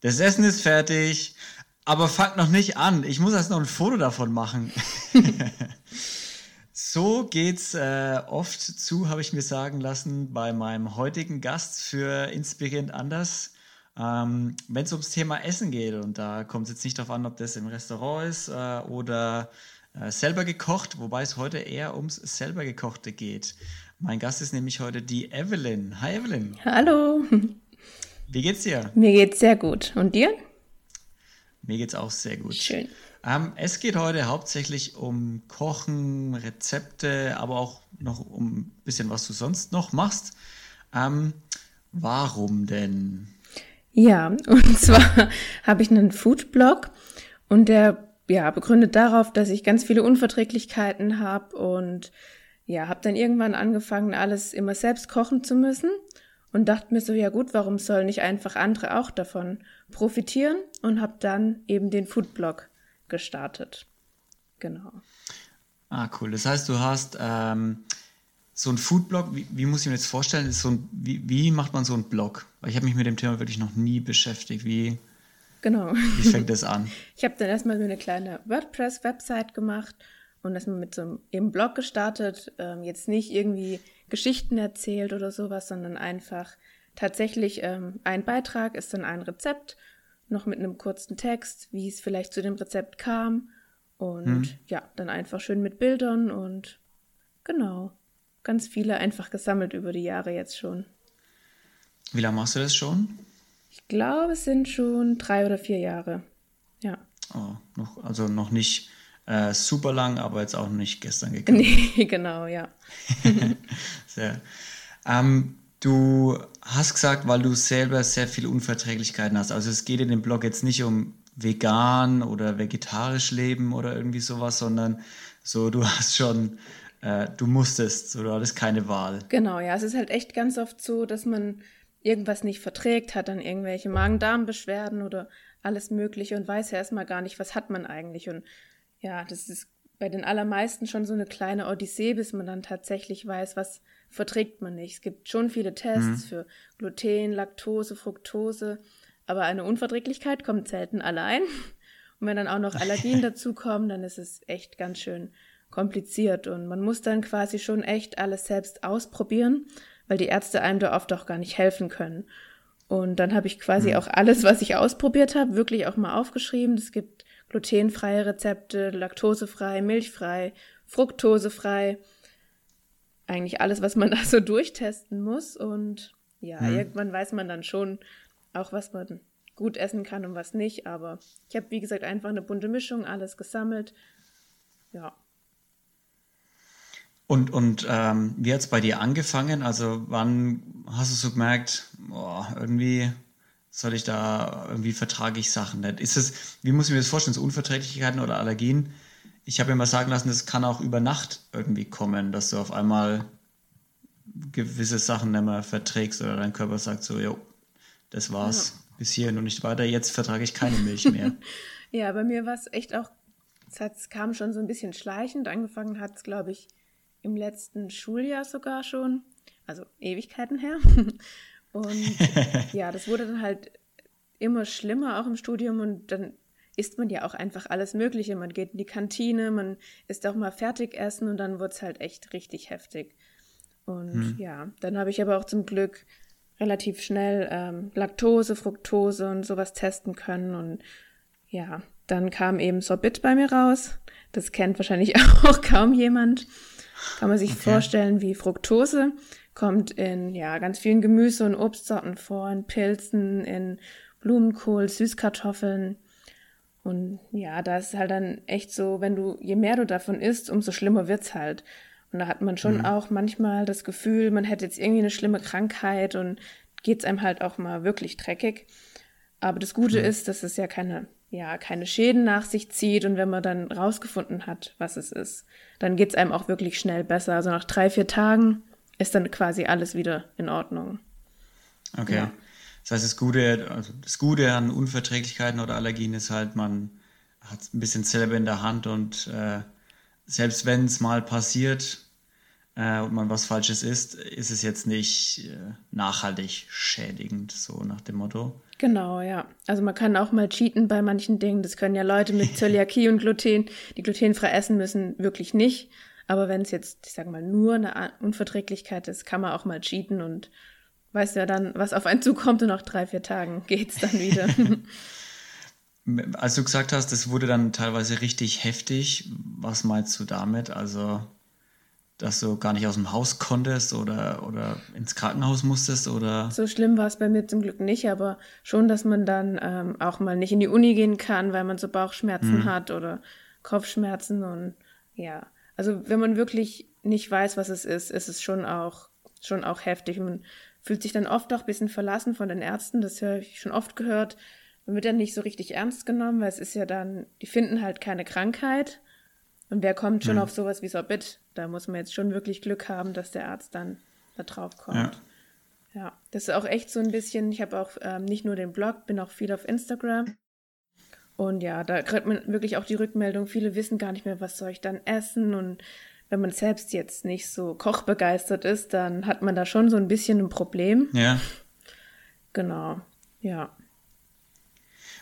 Das Essen ist fertig, aber fangt noch nicht an. Ich muss erst noch ein Foto davon machen. so geht's äh, oft zu, habe ich mir sagen lassen, bei meinem heutigen Gast für Inspirierend anders. Ähm, Wenn es ums Thema Essen geht, und da kommt es jetzt nicht darauf an, ob das im Restaurant ist äh, oder äh, selber gekocht, wobei es heute eher ums selber gekochte geht. Mein Gast ist nämlich heute die Evelyn. Hi Evelyn. Hallo. Wie geht's dir? Mir geht's sehr gut. Und dir? Mir geht's auch sehr gut. Schön. Ähm, es geht heute hauptsächlich um Kochen, Rezepte, aber auch noch um ein bisschen, was du sonst noch machst. Ähm, warum denn? Ja, und zwar habe ich einen Foodblog und der ja, begründet darauf, dass ich ganz viele Unverträglichkeiten habe und ja, habe dann irgendwann angefangen, alles immer selbst kochen zu müssen und dachte mir so, ja gut, warum sollen nicht einfach andere auch davon profitieren und habe dann eben den Foodblog gestartet. Genau. Ah, cool. Das heißt, du hast ähm, so ein Foodblog, wie, wie, muss ich mir das vorstellen? Ist so ein, wie, wie macht man so einen Blog? Weil ich habe mich mit dem Thema wirklich noch nie beschäftigt. Wie, Genau. Wie fängt das an? Ich habe dann erstmal so eine kleine WordPress-Website gemacht und erstmal mit so einem Blog gestartet. Ähm, jetzt nicht irgendwie Geschichten erzählt oder sowas, sondern einfach tatsächlich ähm, ein Beitrag ist dann ein Rezept, noch mit einem kurzen Text, wie es vielleicht zu dem Rezept kam. Und hm. ja, dann einfach schön mit Bildern und genau. Ganz viele einfach gesammelt über die Jahre jetzt schon. Wie lange machst du das schon? Ich glaube, es sind schon drei oder vier Jahre. Ja. Oh, noch, also noch nicht äh, super lang, aber jetzt auch nicht gestern gekommen. Nee, genau, ja. sehr. Ähm, du hast gesagt, weil du selber sehr viele Unverträglichkeiten hast. Also es geht in dem Blog jetzt nicht um vegan oder vegetarisch leben oder irgendwie sowas, sondern so, du hast schon, äh, du musstest, so, du hattest keine Wahl. Genau, ja, es ist halt echt ganz oft so, dass man irgendwas nicht verträgt, hat dann irgendwelche Magen-Darm-Beschwerden oder alles Mögliche und weiß ja erstmal gar nicht, was hat man eigentlich. Und ja, das ist bei den allermeisten schon so eine kleine Odyssee, bis man dann tatsächlich weiß, was verträgt man nicht. Es gibt schon viele Tests mhm. für Gluten, Laktose, Fructose, aber eine Unverträglichkeit kommt selten allein. Und wenn dann auch noch Allergien dazukommen, dann ist es echt ganz schön kompliziert und man muss dann quasi schon echt alles selbst ausprobieren weil die Ärzte einem da oft auch gar nicht helfen können. Und dann habe ich quasi mhm. auch alles, was ich ausprobiert habe, wirklich auch mal aufgeschrieben. Es gibt glutenfreie Rezepte, laktosefrei, milchfrei, fruktosefrei. Eigentlich alles, was man da so durchtesten muss. Und ja, mhm. irgendwann weiß man dann schon auch, was man gut essen kann und was nicht. Aber ich habe, wie gesagt, einfach eine bunte Mischung, alles gesammelt. Ja, und, und ähm, wie hat es bei dir angefangen? Also wann hast du so gemerkt, oh, irgendwie soll ich da, irgendwie vertrage ich Sachen nicht? Ist es, wie muss ich mir das vorstellen, so Unverträglichkeiten oder Allergien? Ich habe mir mal sagen lassen, das kann auch über Nacht irgendwie kommen, dass du auf einmal gewisse Sachen nicht mehr verträgst oder dein Körper sagt so, jo, das war's, ja. bis hierhin und nicht weiter, jetzt vertrage ich keine Milch mehr. ja, bei mir war es echt auch, es kam schon so ein bisschen schleichend, angefangen hat es, glaube ich, im letzten Schuljahr sogar schon, also Ewigkeiten her. Und ja, das wurde dann halt immer schlimmer auch im Studium und dann isst man ja auch einfach alles Mögliche. Man geht in die Kantine, man isst auch mal Fertigessen und dann wird es halt echt richtig heftig. Und hm. ja, dann habe ich aber auch zum Glück relativ schnell ähm, Laktose, Fructose und sowas testen können. Und ja, dann kam eben Sorbit bei mir raus. Das kennt wahrscheinlich auch kaum jemand. Kann man sich okay. vorstellen wie Fructose. Kommt in ja ganz vielen Gemüse- und Obstsorten vor, in Pilzen, in Blumenkohl, Süßkartoffeln. Und ja, da ist halt dann echt so, wenn du, je mehr du davon isst, umso schlimmer wird's halt. Und da hat man schon mhm. auch manchmal das Gefühl, man hätte jetzt irgendwie eine schlimme Krankheit und geht's einem halt auch mal wirklich dreckig. Aber das Gute mhm. ist, dass es ja keine ja, keine Schäden nach sich zieht und wenn man dann rausgefunden hat, was es ist, dann geht's einem auch wirklich schnell besser. Also nach drei, vier Tagen ist dann quasi alles wieder in Ordnung. Okay. Ja. Das heißt, das Gute, also das Gute an Unverträglichkeiten oder Allergien ist halt, man hat es ein bisschen selber in der Hand und äh, selbst wenn es mal passiert äh, und man was Falsches isst, ist es jetzt nicht äh, nachhaltig schädigend, so nach dem Motto. Genau, ja. Also man kann auch mal cheaten bei manchen Dingen. Das können ja Leute mit Zöliakie und Gluten, die glutenfrei essen müssen, wirklich nicht. Aber wenn es jetzt, ich sage mal, nur eine Unverträglichkeit ist, kann man auch mal cheaten und weiß ja dann, was auf einen zukommt und nach drei, vier Tagen geht's dann wieder. Als du gesagt hast, das wurde dann teilweise richtig heftig, was meinst du damit? Also dass du gar nicht aus dem Haus konntest oder, oder ins Krankenhaus musstest oder? So schlimm war es bei mir zum Glück nicht, aber schon, dass man dann ähm, auch mal nicht in die Uni gehen kann, weil man so Bauchschmerzen mhm. hat oder Kopfschmerzen und ja. Also wenn man wirklich nicht weiß, was es ist, ist es schon auch, schon auch heftig. Man fühlt sich dann oft auch ein bisschen verlassen von den Ärzten, das höre ich schon oft gehört. Man wird dann nicht so richtig ernst genommen, weil es ist ja dann, die finden halt keine Krankheit und wer kommt schon mhm. auf sowas wie Sorbit? Da muss man jetzt schon wirklich Glück haben, dass der Arzt dann da drauf kommt. Ja. ja. das ist auch echt so ein bisschen, ich habe auch ähm, nicht nur den Blog, bin auch viel auf Instagram. Und ja, da kriegt man wirklich auch die Rückmeldung, viele wissen gar nicht mehr, was soll ich dann essen. Und wenn man selbst jetzt nicht so kochbegeistert ist, dann hat man da schon so ein bisschen ein Problem. Ja. Genau, ja.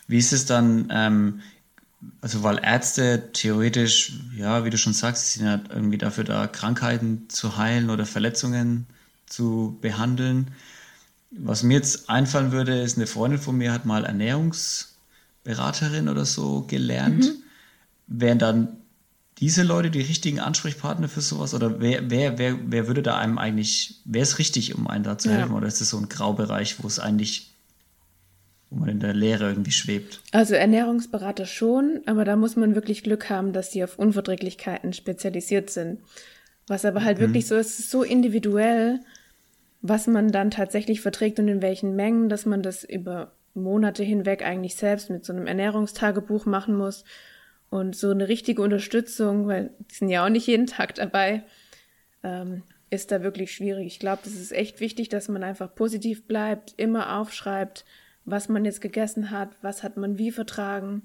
Wie ist es dann, ähm, also weil Ärzte theoretisch, ja, wie du schon sagst, sind ja irgendwie dafür da, Krankheiten zu heilen oder Verletzungen zu behandeln. Was mir jetzt einfallen würde, ist, eine Freundin von mir hat mal Ernährungsberaterin oder so gelernt. Mhm. Wären dann diese Leute die richtigen Ansprechpartner für sowas? Oder wer, wer, wer, wer würde da einem eigentlich, wer ist richtig, um einen da zu helfen? Ja. Oder ist das so ein Graubereich, wo es eigentlich wo man in der Leere irgendwie schwebt. Also Ernährungsberater schon, aber da muss man wirklich Glück haben, dass die auf Unverträglichkeiten spezialisiert sind. Was aber halt mhm. wirklich so ist, ist so individuell, was man dann tatsächlich verträgt und in welchen Mengen, dass man das über Monate hinweg eigentlich selbst mit so einem Ernährungstagebuch machen muss. Und so eine richtige Unterstützung, weil die sind ja auch nicht jeden Tag dabei, ähm, ist da wirklich schwierig. Ich glaube, das ist echt wichtig, dass man einfach positiv bleibt, immer aufschreibt, was man jetzt gegessen hat, was hat man wie vertragen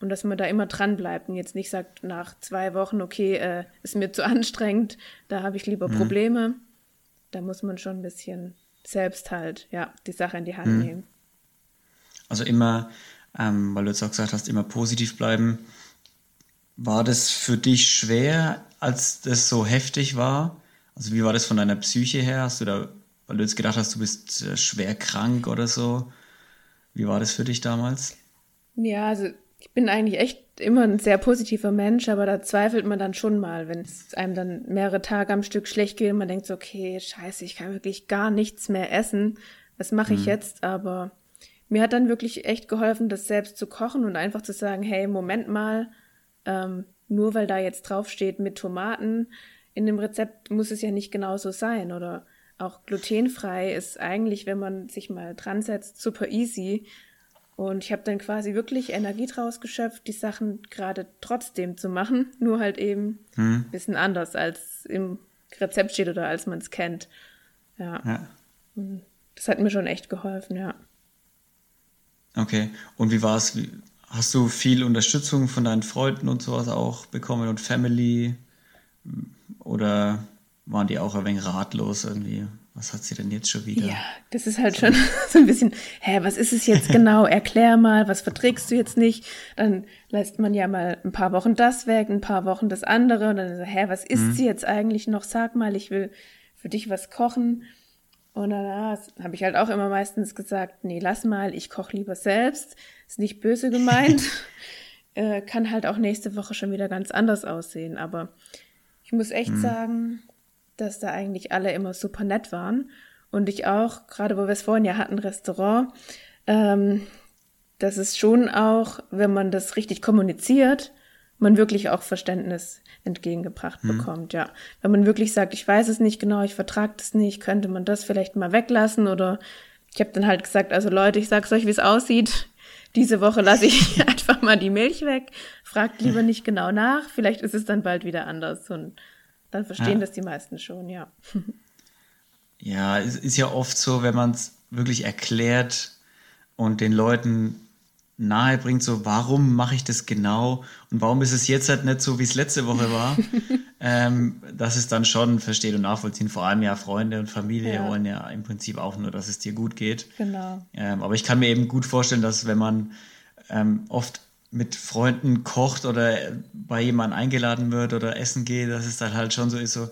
und dass man da immer dran bleibt und jetzt nicht sagt nach zwei Wochen, okay, äh, ist mir zu anstrengend, da habe ich lieber mhm. Probleme. Da muss man schon ein bisschen selbst halt, ja, die Sache in die Hand mhm. nehmen. Also immer, ähm, weil du jetzt auch gesagt hast, immer positiv bleiben. War das für dich schwer, als das so heftig war? Also wie war das von deiner Psyche her? Hast du da, weil du jetzt gedacht hast, du bist äh, schwer krank oder so? Wie war das für dich damals? Ja, also ich bin eigentlich echt immer ein sehr positiver Mensch, aber da zweifelt man dann schon mal, wenn es einem dann mehrere Tage am Stück schlecht geht und man denkt so, okay, scheiße, ich kann wirklich gar nichts mehr essen. Was mache ich mhm. jetzt? Aber mir hat dann wirklich echt geholfen, das selbst zu kochen und einfach zu sagen, hey, Moment mal, ähm, nur weil da jetzt draufsteht mit Tomaten, in dem Rezept muss es ja nicht genauso sein oder auch glutenfrei ist eigentlich, wenn man sich mal dran setzt, super easy. Und ich habe dann quasi wirklich Energie draus geschöpft, die Sachen gerade trotzdem zu machen, nur halt eben hm. ein bisschen anders, als im Rezept steht oder als man es kennt. Ja. ja. Das hat mir schon echt geholfen, ja. Okay. Und wie war es? Hast du viel Unterstützung von deinen Freunden und sowas auch bekommen und Family? Oder waren die auch ein wenig ratlos irgendwie. Was hat sie denn jetzt schon wieder? Ja, das ist halt schon so ein bisschen, hä, was ist es jetzt genau? Erklär mal, was verträgst du jetzt nicht? Dann lässt man ja mal ein paar Wochen das weg, ein paar Wochen das andere und dann so, hä, was isst mhm. sie jetzt eigentlich noch? Sag mal, ich will für dich was kochen. Und dann ah, habe ich halt auch immer meistens gesagt, nee, lass mal, ich koche lieber selbst. Ist nicht böse gemeint. äh, kann halt auch nächste Woche schon wieder ganz anders aussehen. Aber ich muss echt mhm. sagen, dass da eigentlich alle immer super nett waren. Und ich auch, gerade wo wir es vorhin ja hatten, Restaurant, ähm, dass es schon auch, wenn man das richtig kommuniziert, man wirklich auch Verständnis entgegengebracht mhm. bekommt, ja. Wenn man wirklich sagt, ich weiß es nicht genau, ich vertrage das nicht, könnte man das vielleicht mal weglassen oder ich habe dann halt gesagt, also Leute, ich sag's euch, wie es aussieht. Diese Woche lasse ich einfach mal die Milch weg. Fragt lieber nicht genau nach, vielleicht ist es dann bald wieder anders und dann verstehen ja. das die meisten schon, ja. Ja, es ist ja oft so, wenn man es wirklich erklärt und den Leuten nahe bringt, so warum mache ich das genau und warum ist es jetzt halt nicht so, wie es letzte Woche war, ähm, dass es dann schon versteht und nachvollziehen. Vor allem ja Freunde und Familie ja. wollen ja im Prinzip auch nur, dass es dir gut geht. Genau. Ähm, aber ich kann mir eben gut vorstellen, dass wenn man ähm, oft mit Freunden kocht oder bei jemandem eingeladen wird oder essen geht, dass es dann halt schon so ist, so,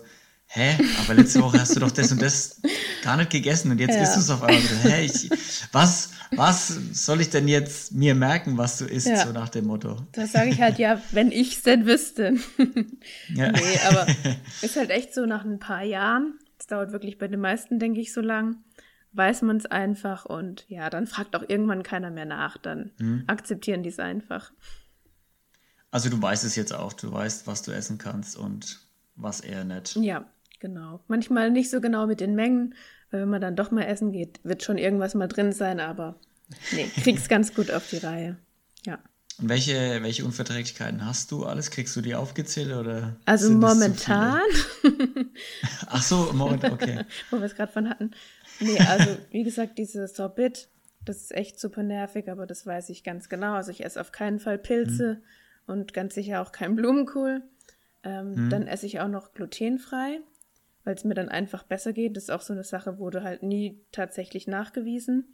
hä, aber letzte Woche hast du doch das und das gar nicht gegessen und jetzt ja. isst du es auf einmal. Hä, ich, was, was soll ich denn jetzt mir merken, was du isst, ja. so nach dem Motto? Das sage ich halt, ja, wenn ich es denn wüsste. ja. Nee, aber ist halt echt so nach ein paar Jahren, das dauert wirklich bei den meisten, denke ich, so lang, weiß man es einfach und ja, dann fragt auch irgendwann keiner mehr nach, dann mhm. akzeptieren die es einfach. Also du weißt es jetzt auch, du weißt, was du essen kannst und was eher nicht. Ja, genau. Manchmal nicht so genau mit den Mengen, weil wenn man dann doch mal essen geht, wird schon irgendwas mal drin sein, aber nee, kriegst ganz gut auf die Reihe. Ja. Und welche, welche Unverträglichkeiten hast du alles? Kriegst du die aufgezählt oder? Also momentan. Ach so, momentan, okay. Wo wir es gerade von hatten. Nee, also wie gesagt, diese Sorbit, das ist echt super nervig, aber das weiß ich ganz genau. Also ich esse auf keinen Fall Pilze mhm. und ganz sicher auch kein Blumenkohl. Ähm, mhm. Dann esse ich auch noch glutenfrei, weil es mir dann einfach besser geht. Das ist auch so eine Sache, wurde halt nie tatsächlich nachgewiesen,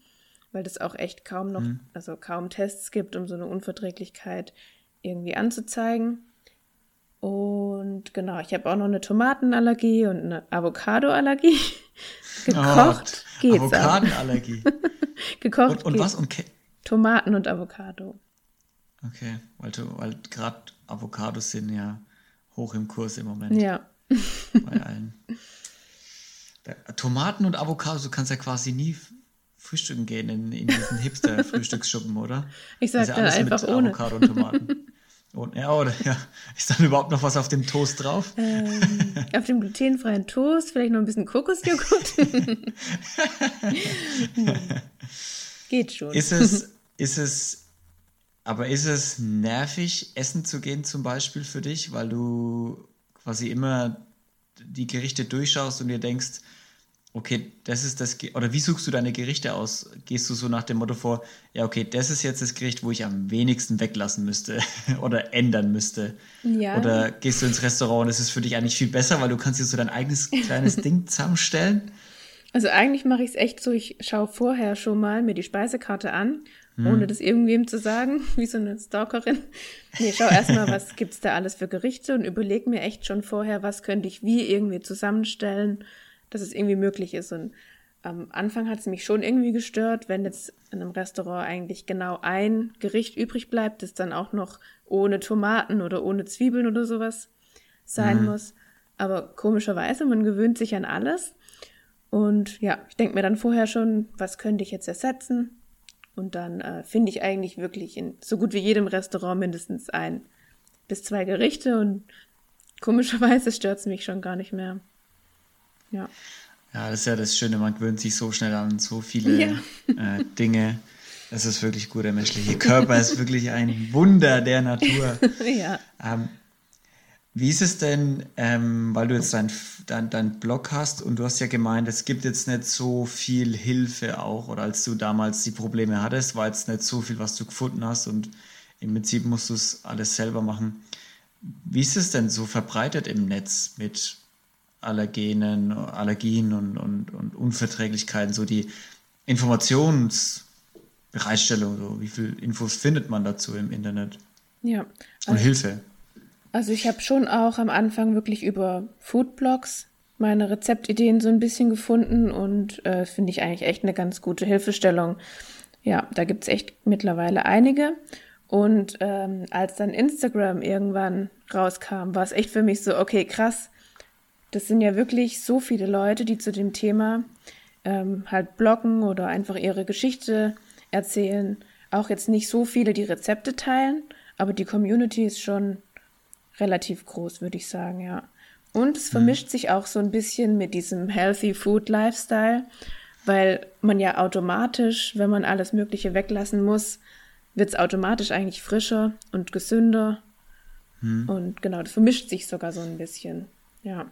weil das auch echt kaum noch, mhm. also kaum Tests gibt, um so eine Unverträglichkeit irgendwie anzuzeigen. Und genau, ich habe auch noch eine Tomatenallergie und eine Avocadoallergie. Gekocht oh, geht's Avocadenallergie. Gekocht und, und was? Und Tomaten und Avocado. Okay, weil, weil gerade Avocados sind ja hoch im Kurs im Moment. Ja. Bei allen. Tomaten und Avocados, du kannst ja quasi nie frühstücken gehen in, in diesen Hipster-Frühstücksschuppen, oder? Ich sag ja dann einfach ohne. Avocado und Tomaten. Und, ja, oder ja. Ist dann überhaupt noch was auf dem Toast drauf? Ähm, auf dem glutenfreien Toast, vielleicht noch ein bisschen Kokosjoghurt. Geht schon. Ist es, ist es, aber ist es nervig, essen zu gehen zum Beispiel für dich, weil du quasi immer die Gerichte durchschaust und dir denkst, okay, das ist das, oder wie suchst du deine Gerichte aus? Gehst du so nach dem Motto vor, ja, okay, das ist jetzt das Gericht, wo ich am wenigsten weglassen müsste oder ändern müsste? Ja. Oder gehst du ins Restaurant und es ist für dich eigentlich viel besser, weil du kannst dir so dein eigenes kleines Ding zusammenstellen? Also eigentlich mache ich es echt so, ich schaue vorher schon mal mir die Speisekarte an, hm. ohne das irgendwem zu sagen, wie so eine Stalkerin. Nee, schau erstmal, was gibt's da alles für Gerichte und überleg mir echt schon vorher, was könnte ich wie irgendwie zusammenstellen dass es irgendwie möglich ist. Und am Anfang hat es mich schon irgendwie gestört, wenn jetzt in einem Restaurant eigentlich genau ein Gericht übrig bleibt, das dann auch noch ohne Tomaten oder ohne Zwiebeln oder sowas sein mhm. muss. Aber komischerweise, man gewöhnt sich an alles. Und ja, ich denke mir dann vorher schon, was könnte ich jetzt ersetzen? Und dann äh, finde ich eigentlich wirklich in so gut wie jedem Restaurant mindestens ein bis zwei Gerichte und komischerweise stört es mich schon gar nicht mehr. Ja. Ja, das ist ja das Schöne, man gewöhnt sich so schnell an so viele ja. äh, Dinge. Das ist wirklich gut. Der menschliche Körper ist wirklich ein Wunder der Natur. ja. Ähm, wie ist es denn, ähm, weil du jetzt deinen dein, dein Blog hast und du hast ja gemeint, es gibt jetzt nicht so viel Hilfe auch, oder als du damals die Probleme hattest, war jetzt nicht so viel, was du gefunden hast und im Prinzip musst du es alles selber machen. Wie ist es denn so verbreitet im Netz mit Allergenen, Allergien und, und, und Unverträglichkeiten, so die Informationsbereitstellung, so wie viel Infos findet man dazu im Internet? Ja. Und also, Hilfe. Also ich habe schon auch am Anfang wirklich über Foodblogs meine Rezeptideen so ein bisschen gefunden und äh, finde ich eigentlich echt eine ganz gute Hilfestellung. Ja, da gibt es echt mittlerweile einige. Und ähm, als dann Instagram irgendwann rauskam, war es echt für mich so, okay, krass, das sind ja wirklich so viele Leute, die zu dem Thema ähm, halt bloggen oder einfach ihre Geschichte erzählen. Auch jetzt nicht so viele, die Rezepte teilen, aber die Community ist schon relativ groß, würde ich sagen, ja. Und es mhm. vermischt mhm. sich auch so ein bisschen mit diesem Healthy Food Lifestyle, weil man ja automatisch, wenn man alles Mögliche weglassen muss, wird es automatisch eigentlich frischer und gesünder. Mhm. Und genau, das vermischt sich sogar so ein bisschen, ja.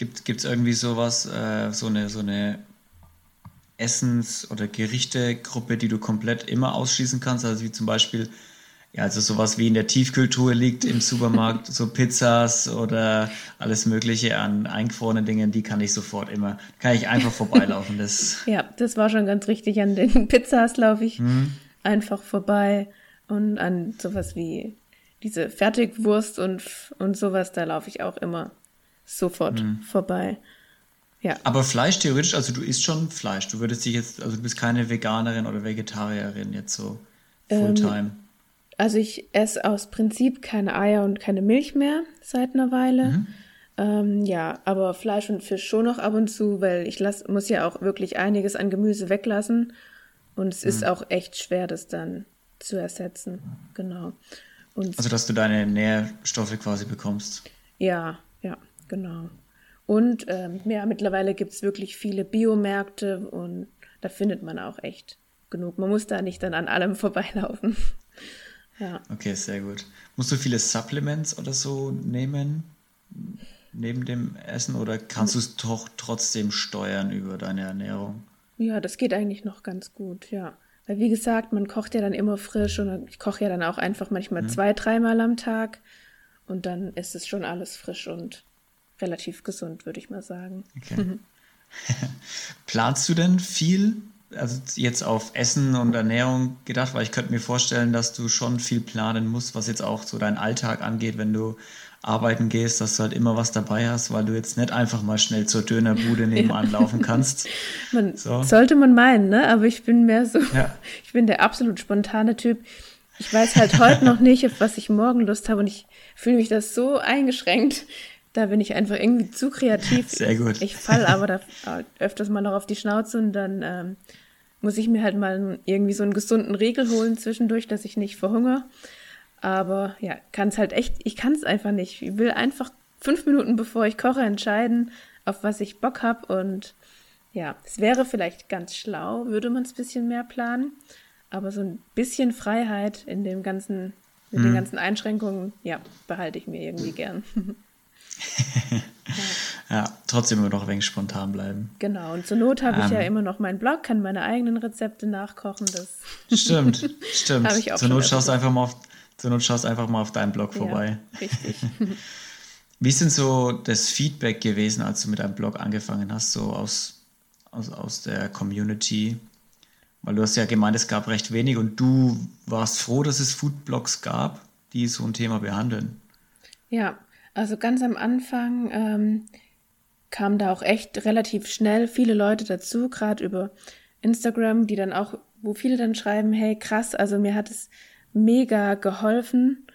Gibt es irgendwie sowas, äh, so eine, so eine Essens- oder Gerichtegruppe, die du komplett immer ausschließen kannst? Also wie zum Beispiel, ja, also sowas wie in der Tiefkultur liegt im Supermarkt, so Pizzas oder alles Mögliche an eingefrorenen Dingen, die kann ich sofort immer, kann ich einfach vorbeilaufen. Das ja, das war schon ganz richtig. An den Pizzas laufe ich hm. einfach vorbei und an sowas wie diese Fertigwurst und, und sowas, da laufe ich auch immer sofort hm. vorbei. Ja. Aber Fleisch theoretisch, also du isst schon Fleisch. Du würdest dich jetzt, also du bist keine Veganerin oder Vegetarierin jetzt so fulltime. Ähm, also ich esse aus Prinzip keine Eier und keine Milch mehr seit einer Weile. Mhm. Ähm, ja, aber Fleisch und Fisch schon noch ab und zu, weil ich lass, muss ja auch wirklich einiges an Gemüse weglassen. Und es mhm. ist auch echt schwer, das dann zu ersetzen. Genau. Und also, dass du deine Nährstoffe quasi bekommst. Ja, genau. Und ähm, ja, mittlerweile gibt es wirklich viele Biomärkte und da findet man auch echt genug. Man muss da nicht dann an allem vorbeilaufen. ja. Okay, sehr gut. Musst du viele Supplements oder so nehmen neben dem Essen oder kannst du es doch trotzdem steuern über deine Ernährung? Ja, das geht eigentlich noch ganz gut, ja. Weil wie gesagt, man kocht ja dann immer frisch und ich koche ja dann auch einfach manchmal mhm. zwei, dreimal am Tag und dann ist es schon alles frisch und relativ gesund, würde ich mal sagen. Okay. Planst du denn viel? Also jetzt auf Essen und Ernährung gedacht, weil ich könnte mir vorstellen, dass du schon viel planen musst, was jetzt auch so deinen Alltag angeht, wenn du arbeiten gehst, dass du halt immer was dabei hast, weil du jetzt nicht einfach mal schnell zur Dönerbude nebenan laufen kannst. Man, so. Sollte man meinen, ne? Aber ich bin mehr so, ja. ich bin der absolut spontane Typ. Ich weiß halt heute noch nicht, auf was ich morgen Lust habe und ich fühle mich das so eingeschränkt, da bin ich einfach irgendwie zu kreativ. Sehr gut. Ich, ich falle aber da öfters mal noch auf die Schnauze und dann ähm, muss ich mir halt mal irgendwie so einen gesunden Riegel holen zwischendurch, dass ich nicht verhungere. Aber ja, kann es halt echt, ich kann es einfach nicht. Ich will einfach fünf Minuten bevor ich koche entscheiden, auf was ich Bock habe. Und ja, es wäre vielleicht ganz schlau, würde man es ein bisschen mehr planen. Aber so ein bisschen Freiheit in dem ganzen, mit hm. den mhm. ganzen Einschränkungen, ja, behalte ich mir irgendwie gern. ja, trotzdem immer noch ein wenig spontan bleiben. Genau, und zur Not habe ich ähm, ja immer noch meinen Blog, kann meine eigenen Rezepte nachkochen. Das stimmt, stimmt. ich auch zur Not schaust einfach mal auf, zur Not schaust einfach mal auf deinem Blog vorbei. Ja, richtig. Wie ist denn so das Feedback gewesen, als du mit deinem Blog angefangen hast, so aus, aus, aus der Community? Weil du hast ja gemeint, es gab recht wenig und du warst froh, dass es Foodblogs gab, die so ein Thema behandeln. Ja, also ganz am Anfang ähm, kamen da auch echt relativ schnell viele Leute dazu, gerade über Instagram, die dann auch, wo viele dann schreiben, hey krass, also mir hat es mega geholfen,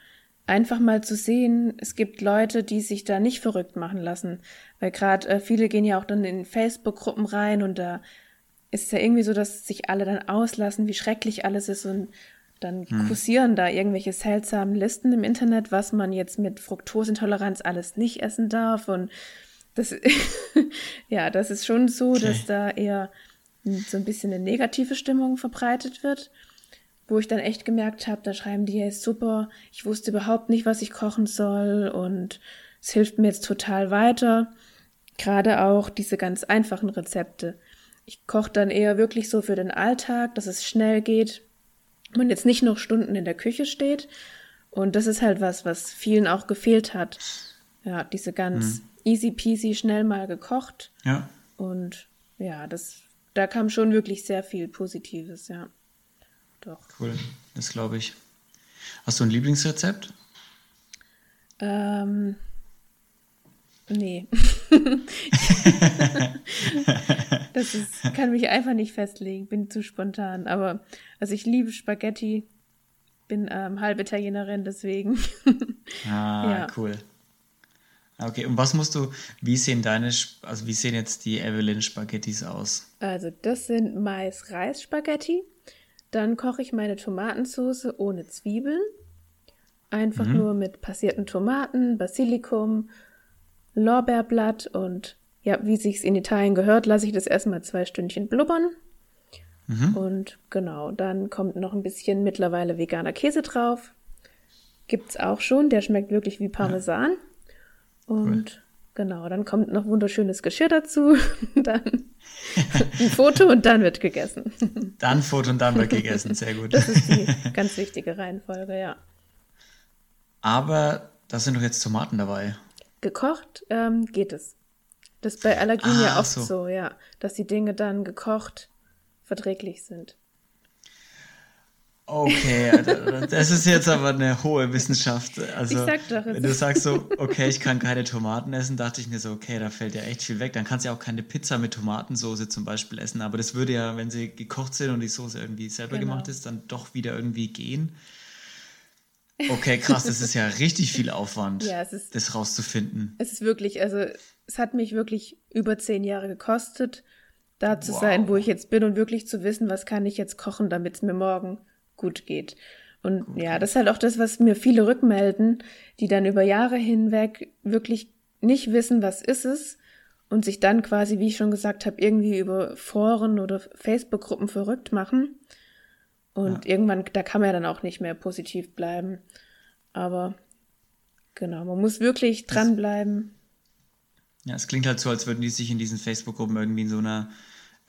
einfach mal zu sehen, es gibt Leute, die sich da nicht verrückt machen lassen. Weil gerade äh, viele gehen ja auch dann in Facebook-Gruppen rein und da ist ja irgendwie so, dass sich alle dann auslassen, wie schrecklich alles ist und dann hm. kursieren da irgendwelche seltsamen Listen im Internet, was man jetzt mit Fructoseintoleranz alles nicht essen darf. Und das, ja, das ist schon so, okay. dass da eher so ein bisschen eine negative Stimmung verbreitet wird. Wo ich dann echt gemerkt habe, da schreiben die, hey, super, ich wusste überhaupt nicht, was ich kochen soll und es hilft mir jetzt total weiter. Gerade auch diese ganz einfachen Rezepte. Ich koche dann eher wirklich so für den Alltag, dass es schnell geht, man jetzt nicht noch Stunden in der Küche steht. Und das ist halt was, was vielen auch gefehlt hat. Ja, diese ganz mhm. easy peasy schnell mal gekocht. Ja. Und ja, das, da kam schon wirklich sehr viel Positives, ja. Doch. Cool, das glaube ich. Hast du ein Lieblingsrezept? Ähm, nee. das ist, kann mich einfach nicht festlegen, bin zu spontan. Aber also ich liebe Spaghetti, bin ähm, halb Italienerin, deswegen. ah, ja. cool. Okay, und was musst du, wie sehen deine, also wie sehen jetzt die Evelyn Spaghettis aus? Also das sind Mais-Reis-Spaghetti. Dann koche ich meine Tomatensauce ohne Zwiebeln. Einfach mhm. nur mit passierten Tomaten, Basilikum, Lorbeerblatt und ja, wie sich's in Italien gehört, lasse ich das erstmal zwei Stündchen blubbern. Mhm. Und genau, dann kommt noch ein bisschen mittlerweile veganer Käse drauf. Gibt's auch schon, der schmeckt wirklich wie Parmesan. Ja. Und Genau, dann kommt noch wunderschönes Geschirr dazu, dann ein Foto und dann wird gegessen. Dann Foto und dann wird gegessen, sehr gut. Das ist die ganz wichtige Reihenfolge, ja. Aber da sind doch jetzt Tomaten dabei. Gekocht ähm, geht es. Das ist bei Allergien ah, ja oft so. so, ja, dass die Dinge dann gekocht verträglich sind. Okay, das ist jetzt aber eine hohe Wissenschaft. Also, ich sag doch, wenn du sagst so, okay, ich kann keine Tomaten essen, dachte ich mir so, okay, da fällt ja echt viel weg. Dann kannst du ja auch keine Pizza mit Tomatensauce zum Beispiel essen. Aber das würde ja, wenn sie gekocht sind und die Soße irgendwie selber genau. gemacht ist, dann doch wieder irgendwie gehen. Okay, krass, das ist ja richtig viel Aufwand, ja, ist, das rauszufinden. Es ist wirklich, also es hat mich wirklich über zehn Jahre gekostet, da zu wow. sein, wo ich jetzt bin und wirklich zu wissen, was kann ich jetzt kochen, damit es mir morgen gut geht. Und gut. ja, das ist halt auch das, was mir viele rückmelden, die dann über Jahre hinweg wirklich nicht wissen, was ist es und sich dann quasi, wie ich schon gesagt habe, irgendwie über Foren oder Facebook-Gruppen verrückt machen. Und ja. irgendwann, da kann man ja dann auch nicht mehr positiv bleiben. Aber genau, man muss wirklich dranbleiben. Ja, es klingt halt so, als würden die sich in diesen Facebook-Gruppen irgendwie in so einer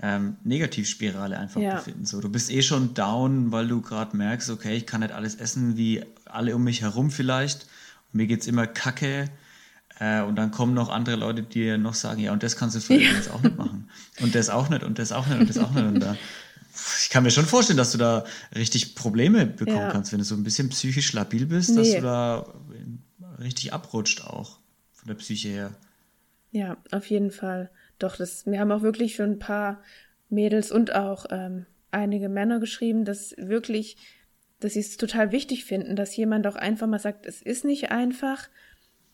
ähm, Negativspirale einfach ja. befinden. So, du bist eh schon down, weil du gerade merkst, okay, ich kann nicht alles essen wie alle um mich herum vielleicht. Und mir geht's immer kacke. Äh, und dann kommen noch andere Leute, die dir noch sagen, ja, und das kannst du vielleicht ja. jetzt auch nicht machen. Und das auch nicht, und das auch nicht, und das auch nicht. Und da, ich kann mir schon vorstellen, dass du da richtig Probleme bekommen ja. kannst, wenn du so ein bisschen psychisch labil bist, nee. dass du da richtig abrutscht auch von der Psyche her. Ja, auf jeden Fall. Doch, das, wir haben auch wirklich schon ein paar Mädels und auch ähm, einige Männer geschrieben, dass wirklich, dass sie es total wichtig finden, dass jemand auch einfach mal sagt, es ist nicht einfach,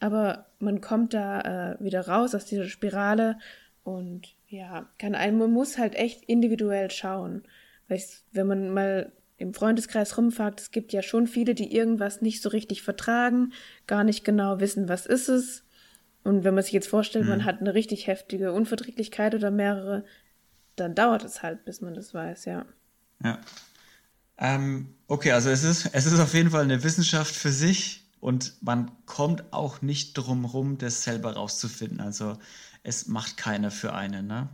aber man kommt da äh, wieder raus aus dieser Spirale und ja, kann ein, man muss halt echt individuell schauen. Weil wenn man mal im Freundeskreis rumfragt, es gibt ja schon viele, die irgendwas nicht so richtig vertragen, gar nicht genau wissen, was ist es. Und wenn man sich jetzt vorstellt, mhm. man hat eine richtig heftige Unverträglichkeit oder mehrere, dann dauert es halt, bis man das weiß, ja. Ja. Ähm, okay, also es ist, es ist auf jeden Fall eine Wissenschaft für sich und man kommt auch nicht drum rum, das selber rauszufinden. Also es macht keiner für einen, ne?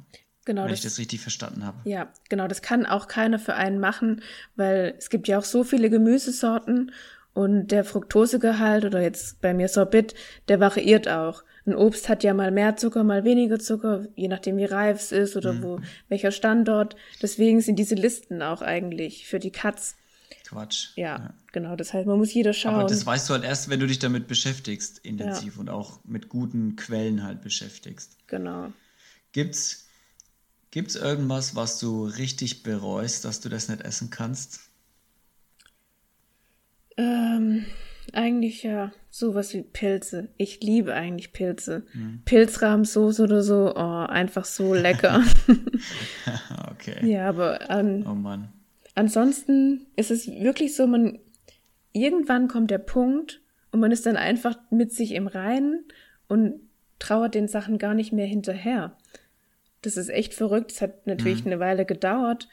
Genau, Wenn das, ich das richtig verstanden habe. Ja, genau, das kann auch keiner für einen machen, weil es gibt ja auch so viele Gemüsesorten und der Fructosegehalt oder jetzt bei mir Sorbit, der variiert auch. Ein Obst hat ja mal mehr Zucker, mal weniger Zucker, je nachdem wie reif es ist oder mhm. wo welcher Standort. Deswegen sind diese Listen auch eigentlich für die Katz. Quatsch. Ja, ja, genau. Das heißt, man muss jeder schauen. Aber das weißt du halt erst, wenn du dich damit beschäftigst, intensiv ja. und auch mit guten Quellen halt beschäftigst. Genau. Gibt's Gibt's irgendwas, was du richtig bereust, dass du das nicht essen kannst? Ähm, eigentlich ja sowas wie Pilze. Ich liebe eigentlich Pilze. Mhm. Pilzrahmsoße oder so, oh, einfach so lecker. okay. Ja, aber an, oh Mann. ansonsten ist es wirklich so, man irgendwann kommt der Punkt und man ist dann einfach mit sich im Reinen und trauert den Sachen gar nicht mehr hinterher. Das ist echt verrückt. Es hat natürlich mhm. eine Weile gedauert.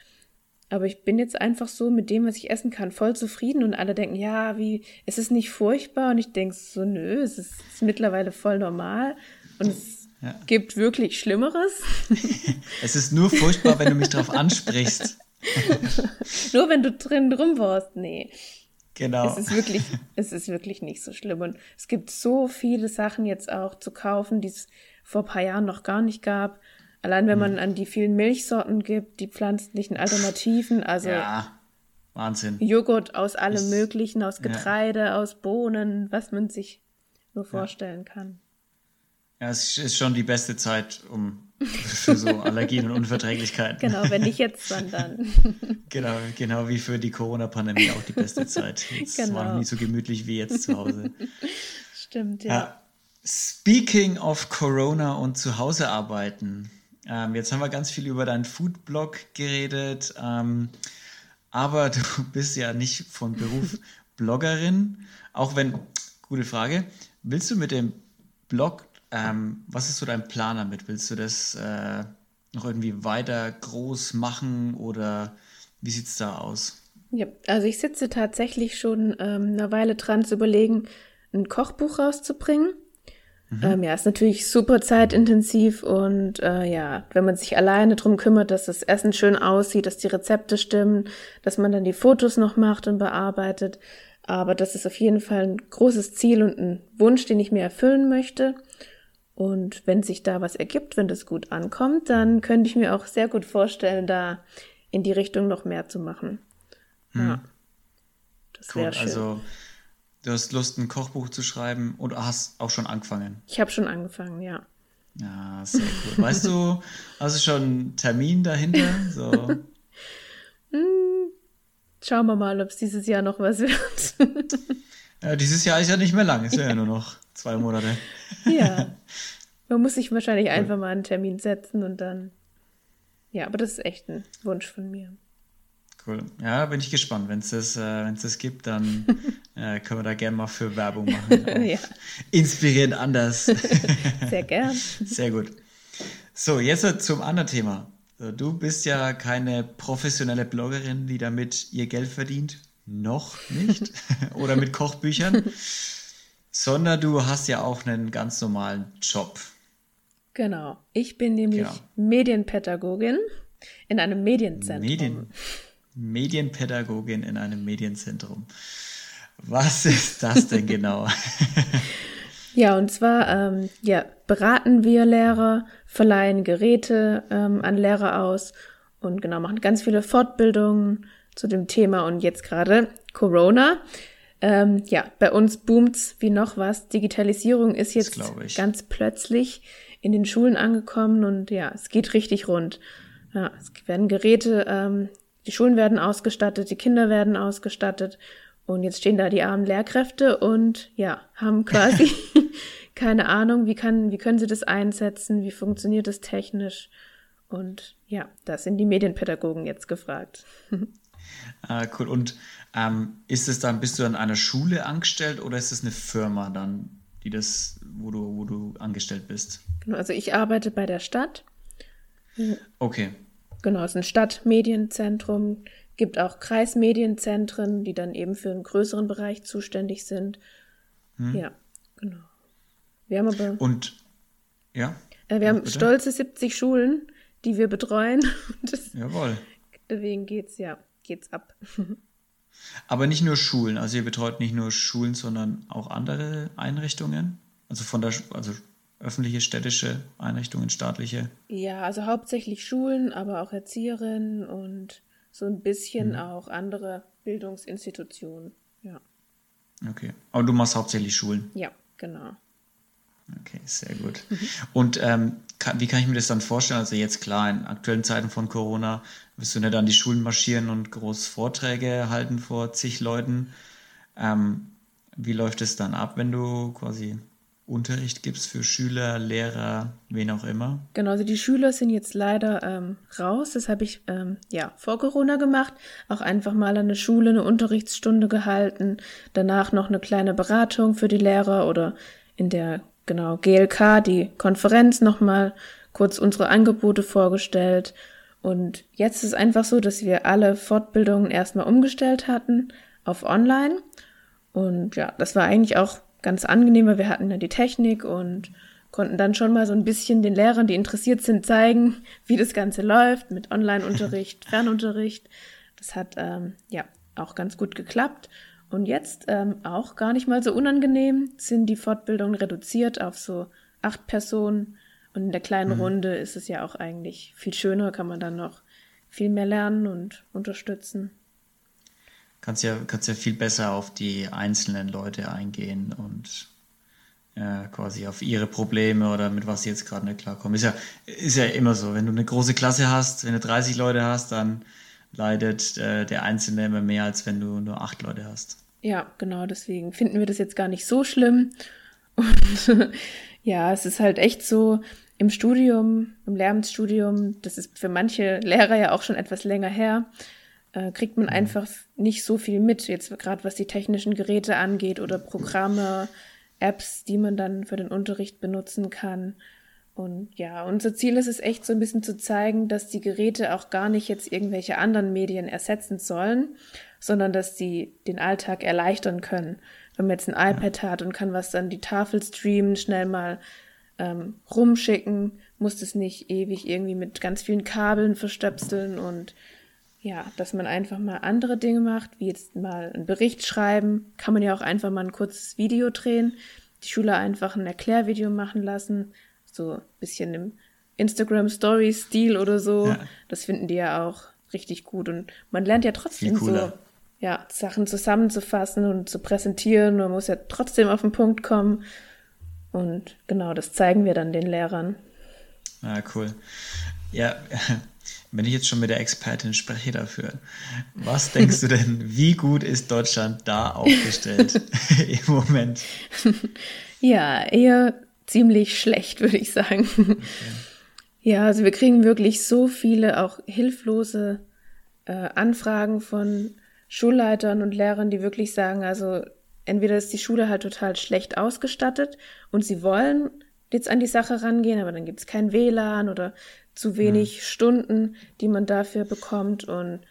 Aber ich bin jetzt einfach so mit dem, was ich essen kann, voll zufrieden und alle denken, ja, wie, es ist nicht furchtbar und ich denke so, nö, es ist, ist mittlerweile voll normal und es ja. gibt wirklich Schlimmeres. es ist nur furchtbar, wenn du mich darauf ansprichst. nur wenn du drin drum warst, nee. Genau. Es ist wirklich, es ist wirklich nicht so schlimm und es gibt so viele Sachen jetzt auch zu kaufen, die es vor ein paar Jahren noch gar nicht gab Allein wenn man mhm. an die vielen Milchsorten gibt, die pflanzlichen Alternativen, also ja, Wahnsinn. Joghurt aus allem ist, Möglichen, aus Getreide, ja. aus Bohnen, was man sich nur vorstellen ja. kann. Ja, es ist schon die beste Zeit, um für so Allergien und Unverträglichkeiten. Genau, wenn nicht jetzt, wann dann? genau, genau wie für die Corona-Pandemie auch die beste Zeit. Es genau. war noch nie so gemütlich wie jetzt zu Hause. Stimmt, ja. ja. Speaking of Corona und zu Hause arbeiten, ähm, jetzt haben wir ganz viel über deinen Foodblog geredet, ähm, aber du bist ja nicht von Beruf Bloggerin, auch wenn, gute Frage, willst du mit dem Blog, ähm, was ist so dein Plan damit? Willst du das äh, noch irgendwie weiter groß machen oder wie sieht es da aus? Ja, also ich sitze tatsächlich schon ähm, eine Weile dran zu überlegen, ein Kochbuch rauszubringen. Mhm. Ähm, ja, ist natürlich super zeitintensiv und äh, ja, wenn man sich alleine drum kümmert, dass das Essen schön aussieht, dass die Rezepte stimmen, dass man dann die Fotos noch macht und bearbeitet. Aber das ist auf jeden Fall ein großes Ziel und ein Wunsch, den ich mir erfüllen möchte. Und wenn sich da was ergibt, wenn das gut ankommt, dann könnte ich mir auch sehr gut vorstellen, da in die Richtung noch mehr zu machen. Mhm. Ja. Das cool. schön. Also Du hast Lust, ein Kochbuch zu schreiben oder hast auch schon angefangen? Ich habe schon angefangen, ja. Ja, sehr cool. Weißt du, hast du schon einen Termin dahinter? So. hm, schauen wir mal, ob es dieses Jahr noch was wird. ja, dieses Jahr ist ja nicht mehr lang, es wäre ja. ja nur noch zwei Monate. ja. Man muss sich wahrscheinlich cool. einfach mal einen Termin setzen und dann. Ja, aber das ist echt ein Wunsch von mir. Cool. Ja, bin ich gespannt. Wenn es das, äh, das gibt, dann äh, können wir da gerne mal für Werbung machen. ja. Inspirierend anders. Sehr gern. Sehr gut. So, jetzt zum anderen Thema. Du bist ja keine professionelle Bloggerin, die damit ihr Geld verdient. Noch nicht. Oder mit Kochbüchern. sondern du hast ja auch einen ganz normalen Job. Genau. Ich bin nämlich genau. Medienpädagogin in einem Medienzentrum. Medien Medienpädagogin in einem Medienzentrum. Was ist das denn genau? ja, und zwar ähm, ja, beraten wir Lehrer, verleihen Geräte ähm, an Lehrer aus und genau machen ganz viele Fortbildungen zu dem Thema und jetzt gerade Corona. Ähm, ja, bei uns boomt's wie noch was. Digitalisierung ist jetzt ganz plötzlich in den Schulen angekommen und ja, es geht richtig rund. Ja, es werden Geräte ähm, die Schulen werden ausgestattet, die Kinder werden ausgestattet und jetzt stehen da die armen Lehrkräfte und ja, haben quasi keine Ahnung, wie kann, wie können sie das einsetzen, wie funktioniert das technisch und ja, da sind die Medienpädagogen jetzt gefragt. ah, cool. Und ähm, ist es dann, bist du an einer Schule angestellt oder ist es eine Firma dann, die das, wo du, wo du angestellt bist? Genau, also ich arbeite bei der Stadt. Okay. Genau, es ist ein Stadtmedienzentrum, gibt auch Kreismedienzentren, die dann eben für einen größeren Bereich zuständig sind. Hm. Ja, genau. Wir haben aber. Und ja. Äh, wir haben bitte? stolze 70 Schulen, die wir betreuen. Das, Jawohl. Deswegen geht's, ja, geht's ab. Aber nicht nur Schulen, also ihr betreut nicht nur Schulen, sondern auch andere Einrichtungen. Also von der, also öffentliche städtische Einrichtungen, staatliche? Ja, also hauptsächlich Schulen, aber auch Erzieherinnen und so ein bisschen mhm. auch andere Bildungsinstitutionen. Ja. Okay. Aber du machst hauptsächlich Schulen? Ja, genau. Okay, sehr gut. Und ähm, kann, wie kann ich mir das dann vorstellen? Also jetzt klar, in aktuellen Zeiten von Corona wirst du nicht an die Schulen marschieren und groß Vorträge halten vor zig Leuten. Ähm, wie läuft es dann ab, wenn du quasi Unterricht gibst für Schüler, Lehrer, wen auch immer? Genau, also die Schüler sind jetzt leider ähm, raus. Das habe ich ähm, ja vor Corona gemacht. Auch einfach mal an der Schule eine Unterrichtsstunde gehalten. Danach noch eine kleine Beratung für die Lehrer oder in der genau GLK die Konferenz nochmal kurz unsere Angebote vorgestellt. Und jetzt ist es einfach so, dass wir alle Fortbildungen erstmal umgestellt hatten auf Online. Und ja, das war eigentlich auch ganz angenehm, weil wir hatten ja die Technik und konnten dann schon mal so ein bisschen den Lehrern, die interessiert sind, zeigen, wie das Ganze läuft mit Online-Unterricht, Fernunterricht. Das hat ähm, ja auch ganz gut geklappt. Und jetzt ähm, auch gar nicht mal so unangenehm sind die Fortbildungen reduziert auf so acht Personen. Und in der kleinen mhm. Runde ist es ja auch eigentlich viel schöner, kann man dann noch viel mehr lernen und unterstützen kannst ja, kannst ja viel besser auf die einzelnen Leute eingehen und ja, quasi auf ihre Probleme oder mit was sie jetzt gerade nicht klarkommen. Ist ja, ist ja immer so, wenn du eine große Klasse hast, wenn du 30 Leute hast, dann leidet äh, der Einzelne immer mehr, als wenn du nur acht Leute hast. Ja, genau, deswegen finden wir das jetzt gar nicht so schlimm. Und ja, es ist halt echt so, im Studium, im Lehramtsstudium, das ist für manche Lehrer ja auch schon etwas länger her, äh, kriegt man mhm. einfach nicht so viel mit, jetzt gerade was die technischen Geräte angeht oder Programme, Apps, die man dann für den Unterricht benutzen kann. Und ja, unser Ziel ist es echt so ein bisschen zu zeigen, dass die Geräte auch gar nicht jetzt irgendwelche anderen Medien ersetzen sollen, sondern dass sie den Alltag erleichtern können. Wenn man jetzt ein iPad hat und kann was dann die Tafel streamen, schnell mal ähm, rumschicken, muss es nicht ewig irgendwie mit ganz vielen Kabeln verstöpseln und ja, dass man einfach mal andere Dinge macht, wie jetzt mal einen Bericht schreiben, kann man ja auch einfach mal ein kurzes Video drehen, die Schüler einfach ein Erklärvideo machen lassen, so ein bisschen im Instagram Story Stil oder so. Ja. Das finden die ja auch richtig gut und man lernt ja trotzdem so ja, Sachen zusammenzufassen und zu präsentieren. Man muss ja trotzdem auf den Punkt kommen. Und genau, das zeigen wir dann den Lehrern. Ah, cool. Ja, wenn ich jetzt schon mit der Expertin spreche dafür, was denkst du denn, wie gut ist Deutschland da aufgestellt im Moment? Ja, eher ziemlich schlecht, würde ich sagen. Okay. Ja, also wir kriegen wirklich so viele auch hilflose äh, Anfragen von Schulleitern und Lehrern, die wirklich sagen, also entweder ist die Schule halt total schlecht ausgestattet und sie wollen jetzt an die Sache rangehen, aber dann gibt es kein WLAN oder zu wenig mhm. Stunden, die man dafür bekommt. Und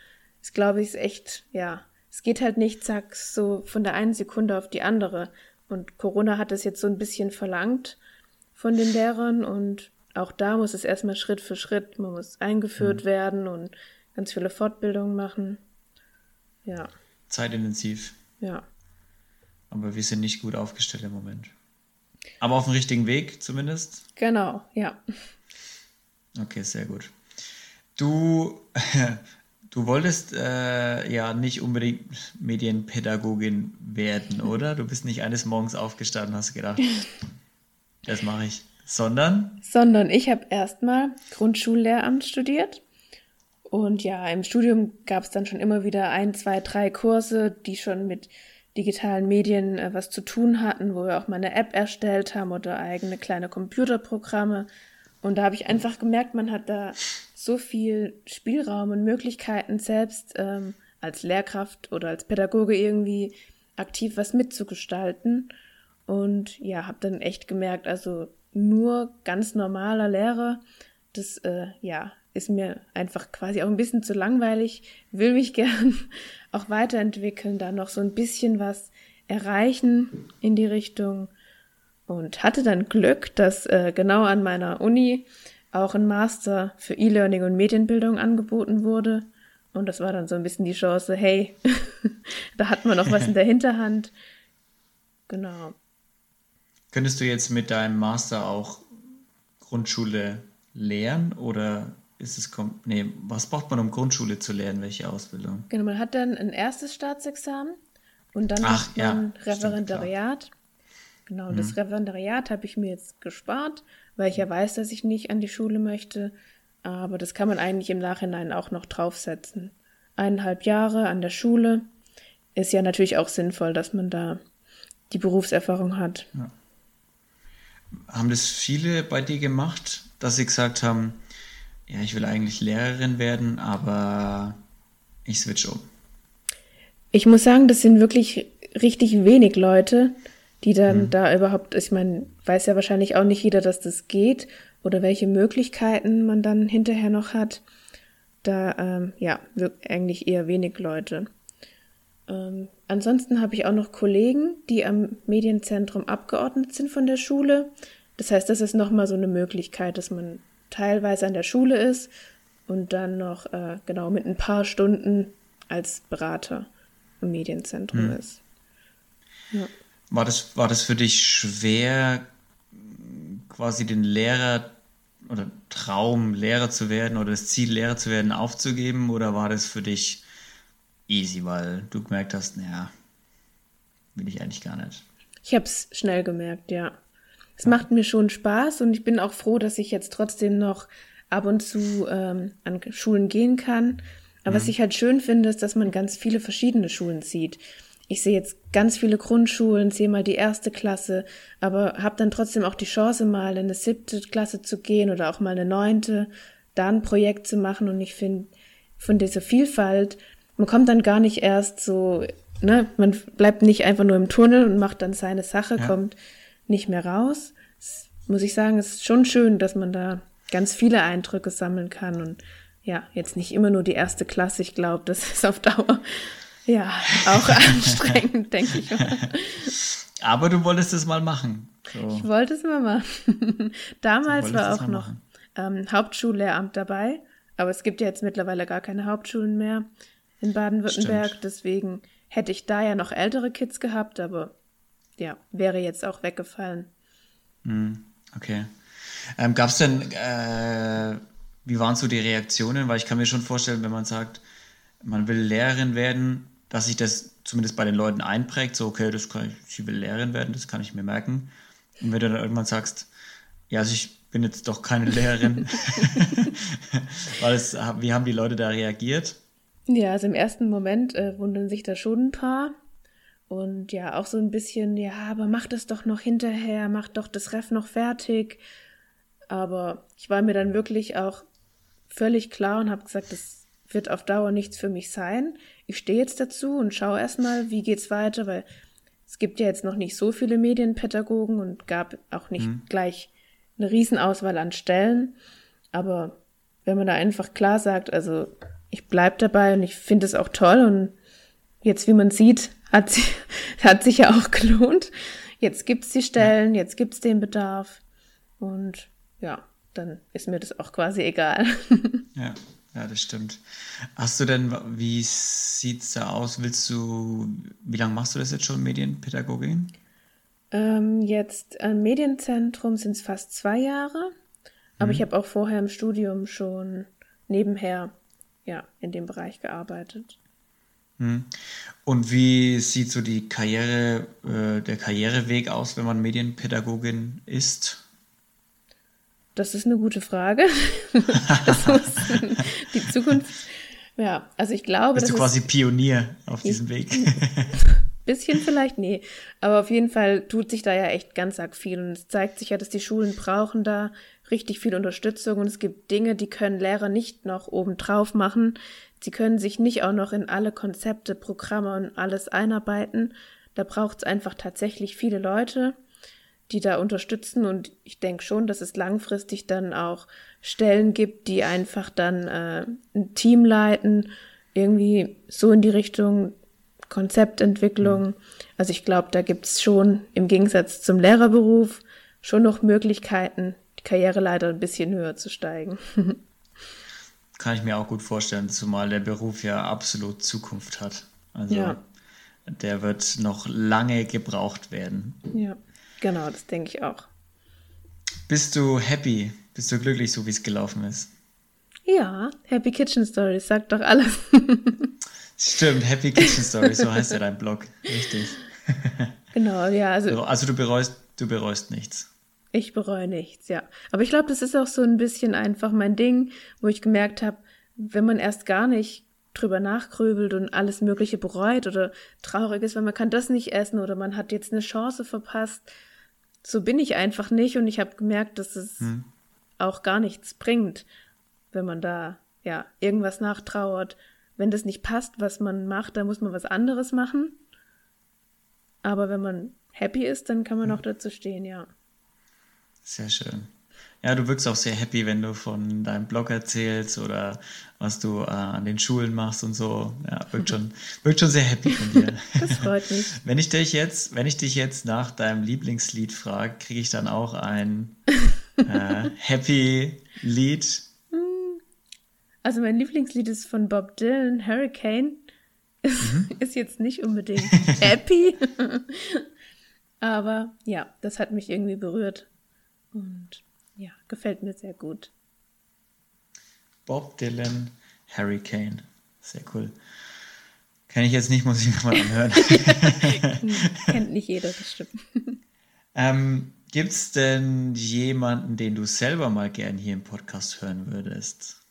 es glaube ich ist echt, ja, es geht halt nicht, zack, so von der einen Sekunde auf die andere. Und Corona hat es jetzt so ein bisschen verlangt von den Lehrern und auch da muss es erstmal Schritt für Schritt, man muss eingeführt mhm. werden und ganz viele Fortbildungen machen. Ja. Zeitintensiv. Ja. Aber wir sind nicht gut aufgestellt im Moment. Aber auf dem richtigen Weg zumindest? Genau, ja. Okay, sehr gut. Du, du wolltest äh, ja nicht unbedingt Medienpädagogin werden, oder? Du bist nicht eines Morgens aufgestanden und hast gedacht, das mache ich. Sondern? Sondern ich habe erstmal Grundschullehramt studiert und ja, im Studium gab es dann schon immer wieder ein, zwei, drei Kurse, die schon mit digitalen Medien äh, was zu tun hatten, wo wir auch mal eine App erstellt haben oder eigene kleine Computerprogramme. Und da habe ich einfach gemerkt, man hat da so viel Spielraum und Möglichkeiten, selbst ähm, als Lehrkraft oder als Pädagoge irgendwie aktiv was mitzugestalten. Und ja, habe dann echt gemerkt, also nur ganz normaler Lehrer, das äh, ja ist mir einfach quasi auch ein bisschen zu langweilig, will mich gern auch weiterentwickeln, da noch so ein bisschen was erreichen in die Richtung und hatte dann Glück, dass äh, genau an meiner Uni auch ein Master für E-Learning und Medienbildung angeboten wurde. Und das war dann so ein bisschen die Chance, hey, da hat man noch was in der Hinterhand. Genau. Könntest du jetzt mit deinem Master auch Grundschule lehren oder ist es, nee, was braucht man, um Grundschule zu lernen? Welche Ausbildung? Genau, man hat dann ein erstes Staatsexamen und dann Ach, macht man ja, Referendariat. Stimmt, genau, mhm. das Referendariat habe ich mir jetzt gespart, weil ich ja weiß, dass ich nicht an die Schule möchte. Aber das kann man eigentlich im Nachhinein auch noch draufsetzen. Eineinhalb Jahre an der Schule ist ja natürlich auch sinnvoll, dass man da die Berufserfahrung hat. Ja. Haben das viele bei dir gemacht, dass sie gesagt haben, ja, ich will eigentlich Lehrerin werden, aber ich switch um. Ich muss sagen, das sind wirklich richtig wenig Leute, die dann hm. da überhaupt, ich meine, weiß ja wahrscheinlich auch nicht jeder, dass das geht oder welche Möglichkeiten man dann hinterher noch hat. Da, ähm, ja, eigentlich eher wenig Leute. Ähm, ansonsten habe ich auch noch Kollegen, die am Medienzentrum abgeordnet sind von der Schule. Das heißt, das ist nochmal so eine Möglichkeit, dass man teilweise an der Schule ist und dann noch äh, genau mit ein paar Stunden als Berater im Medienzentrum hm. ist. Ja. War, das, war das für dich schwer, quasi den Lehrer oder Traum, Lehrer zu werden oder das Ziel, Lehrer zu werden, aufzugeben? Oder war das für dich easy, weil du gemerkt hast, naja, will ich eigentlich gar nicht? Ich habe es schnell gemerkt, ja. Es macht mir schon Spaß und ich bin auch froh, dass ich jetzt trotzdem noch ab und zu ähm, an Schulen gehen kann. Aber mhm. was ich halt schön finde, ist, dass man ganz viele verschiedene Schulen sieht. Ich sehe jetzt ganz viele Grundschulen, sehe mal die erste Klasse, aber habe dann trotzdem auch die Chance, mal in eine siebte Klasse zu gehen oder auch mal eine neunte, da ein Projekt zu machen. Und ich finde, von dieser Vielfalt, man kommt dann gar nicht erst so, ne, man bleibt nicht einfach nur im Tunnel und macht dann seine Sache, ja. kommt nicht mehr raus. Es muss ich sagen, es ist schon schön, dass man da ganz viele Eindrücke sammeln kann und ja, jetzt nicht immer nur die erste Klasse. Ich glaube, das ist auf Dauer ja auch anstrengend, denke ich. Aber du wolltest es mal machen. So. Ich wollte es mal machen. Damals war auch noch ähm, Hauptschullehramt dabei, aber es gibt ja jetzt mittlerweile gar keine Hauptschulen mehr in Baden-Württemberg. Deswegen hätte ich da ja noch ältere Kids gehabt, aber ja, wäre jetzt auch weggefallen. Hm, okay. Ähm, Gab es denn, äh, wie waren so die Reaktionen? Weil ich kann mir schon vorstellen, wenn man sagt, man will Lehrerin werden, dass sich das zumindest bei den Leuten einprägt, so, okay, das kann ich, sie will Lehrerin werden, das kann ich mir merken. Und wenn du dann irgendwann sagst, ja, also ich bin jetzt doch keine Lehrerin, weil es, wie haben die Leute da reagiert? Ja, also im ersten Moment äh, wundern sich da schon ein paar. Und ja, auch so ein bisschen, ja, aber mach das doch noch hinterher, mach doch das Ref noch fertig. Aber ich war mir dann wirklich auch völlig klar und habe gesagt, das wird auf Dauer nichts für mich sein. Ich stehe jetzt dazu und schaue erstmal, wie geht's weiter, weil es gibt ja jetzt noch nicht so viele Medienpädagogen und gab auch nicht mhm. gleich eine Riesenauswahl an Stellen. Aber wenn man da einfach klar sagt, also ich bleib dabei und ich finde es auch toll und jetzt, wie man sieht, hat, sie, hat sich ja auch gelohnt. Jetzt gibt's die Stellen, jetzt gibt's den Bedarf und ja, dann ist mir das auch quasi egal. Ja, ja, das stimmt. Hast du denn, wie sieht's da aus? Willst du, wie lange machst du das jetzt schon, Medienpädagogin? Ähm, jetzt am Medienzentrum sind es fast zwei Jahre, aber mhm. ich habe auch vorher im Studium schon nebenher ja, in dem Bereich gearbeitet. Mhm. Und wie sieht so die Karriere, äh, der Karriereweg aus, wenn man Medienpädagogin ist? Das ist eine gute Frage. das muss die Zukunft. Ja, also ich glaube. Bist du quasi Pionier auf diesem Weg? Bisschen vielleicht, nee. Aber auf jeden Fall tut sich da ja echt ganz arg viel. Und es zeigt sich ja, dass die Schulen brauchen da richtig viel Unterstützung. Und es gibt Dinge, die können Lehrer nicht noch obendrauf machen. Sie können sich nicht auch noch in alle Konzepte, Programme und alles einarbeiten. Da braucht es einfach tatsächlich viele Leute die da unterstützen. Und ich denke schon, dass es langfristig dann auch Stellen gibt, die einfach dann äh, ein Team leiten, irgendwie so in die Richtung Konzeptentwicklung. Also ich glaube, da gibt es schon im Gegensatz zum Lehrerberuf schon noch Möglichkeiten, die Karriere leider ein bisschen höher zu steigen. Kann ich mir auch gut vorstellen, zumal der Beruf ja absolut Zukunft hat. Also ja. der wird noch lange gebraucht werden. Ja. Genau, das denke ich auch. Bist du happy? Bist du glücklich, so wie es gelaufen ist? Ja, Happy Kitchen Stories, sagt doch alles. Stimmt, Happy Kitchen Stories, so heißt ja dein Blog. Richtig. Genau, ja. Also, also du bereust, du bereust nichts. Ich bereue nichts, ja. Aber ich glaube, das ist auch so ein bisschen einfach mein Ding, wo ich gemerkt habe, wenn man erst gar nicht drüber nachgrübelt und alles Mögliche bereut oder traurig ist, weil man kann das nicht essen oder man hat jetzt eine Chance verpasst. So bin ich einfach nicht und ich habe gemerkt, dass es hm. auch gar nichts bringt, wenn man da ja irgendwas nachtrauert. Wenn das nicht passt, was man macht, dann muss man was anderes machen. Aber wenn man happy ist, dann kann man hm. auch dazu stehen, ja. Sehr schön. Ja, du wirkst auch sehr happy, wenn du von deinem Blog erzählst oder was du äh, an den Schulen machst und so. Ja, wirkt schon, wirkt schon sehr happy von dir. Das freut mich. Wenn ich dich jetzt, wenn ich dich jetzt nach deinem Lieblingslied frage, kriege ich dann auch ein äh, Happy Lied. Also mein Lieblingslied ist von Bob Dylan, Hurricane. Mhm. ist jetzt nicht unbedingt happy. Aber ja, das hat mich irgendwie berührt. Und ja, gefällt mir sehr gut. Bob Dylan, Harry Kane. Sehr cool. Kenne ich jetzt nicht, muss ich nochmal anhören. Kennt nicht jeder, das stimmt. Ähm, Gibt es denn jemanden, den du selber mal gern hier im Podcast hören würdest?